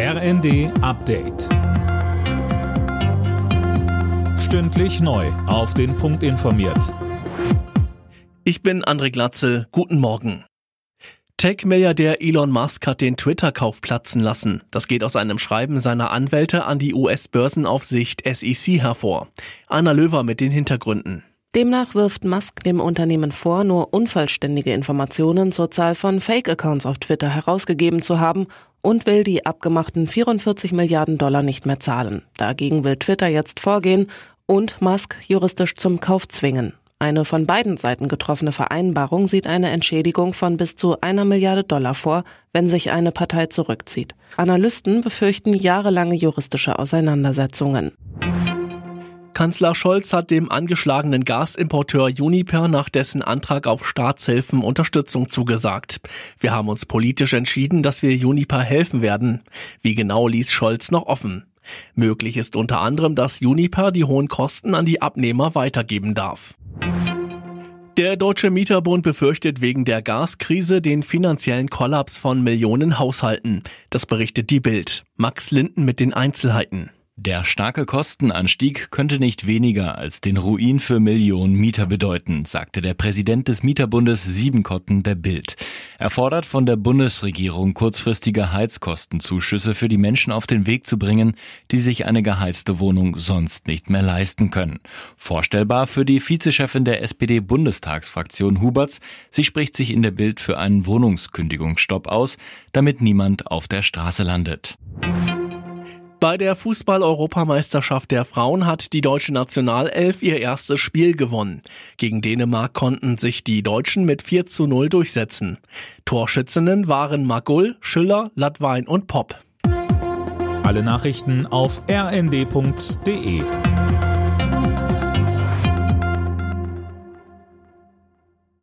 RND Update. Stündlich neu. Auf den Punkt informiert. Ich bin André Glatzel. Guten Morgen. Tech-Milliardär Elon Musk hat den Twitter-Kauf platzen lassen. Das geht aus einem Schreiben seiner Anwälte an die US-Börsenaufsicht SEC hervor. Anna Löwer mit den Hintergründen. Demnach wirft Musk dem Unternehmen vor, nur unvollständige Informationen zur Zahl von Fake-Accounts auf Twitter herausgegeben zu haben und will die abgemachten 44 Milliarden Dollar nicht mehr zahlen. Dagegen will Twitter jetzt vorgehen und Musk juristisch zum Kauf zwingen. Eine von beiden Seiten getroffene Vereinbarung sieht eine Entschädigung von bis zu einer Milliarde Dollar vor, wenn sich eine Partei zurückzieht. Analysten befürchten jahrelange juristische Auseinandersetzungen. Kanzler Scholz hat dem angeschlagenen Gasimporteur Uniper nach dessen Antrag auf Staatshilfen Unterstützung zugesagt. Wir haben uns politisch entschieden, dass wir Uniper helfen werden. Wie genau ließ Scholz noch offen. Möglich ist unter anderem, dass Uniper die hohen Kosten an die Abnehmer weitergeben darf. Der Deutsche Mieterbund befürchtet wegen der Gaskrise den finanziellen Kollaps von Millionen Haushalten. Das berichtet die Bild. Max Linden mit den Einzelheiten. Der starke Kostenanstieg könnte nicht weniger als den Ruin für Millionen Mieter bedeuten, sagte der Präsident des Mieterbundes Siebenkotten der Bild. Er fordert von der Bundesregierung kurzfristige Heizkostenzuschüsse für die Menschen auf den Weg zu bringen, die sich eine geheizte Wohnung sonst nicht mehr leisten können. Vorstellbar für die Vizechefin der SPD-Bundestagsfraktion Huberts. Sie spricht sich in der Bild für einen Wohnungskündigungsstopp aus, damit niemand auf der Straße landet. Bei der Fußball-Europameisterschaft der Frauen hat die deutsche Nationalelf ihr erstes Spiel gewonnen. Gegen Dänemark konnten sich die Deutschen mit 4 zu 0 durchsetzen. Torschützinnen waren Magull, Schüller, Latwein und Popp. Alle Nachrichten auf rnd.de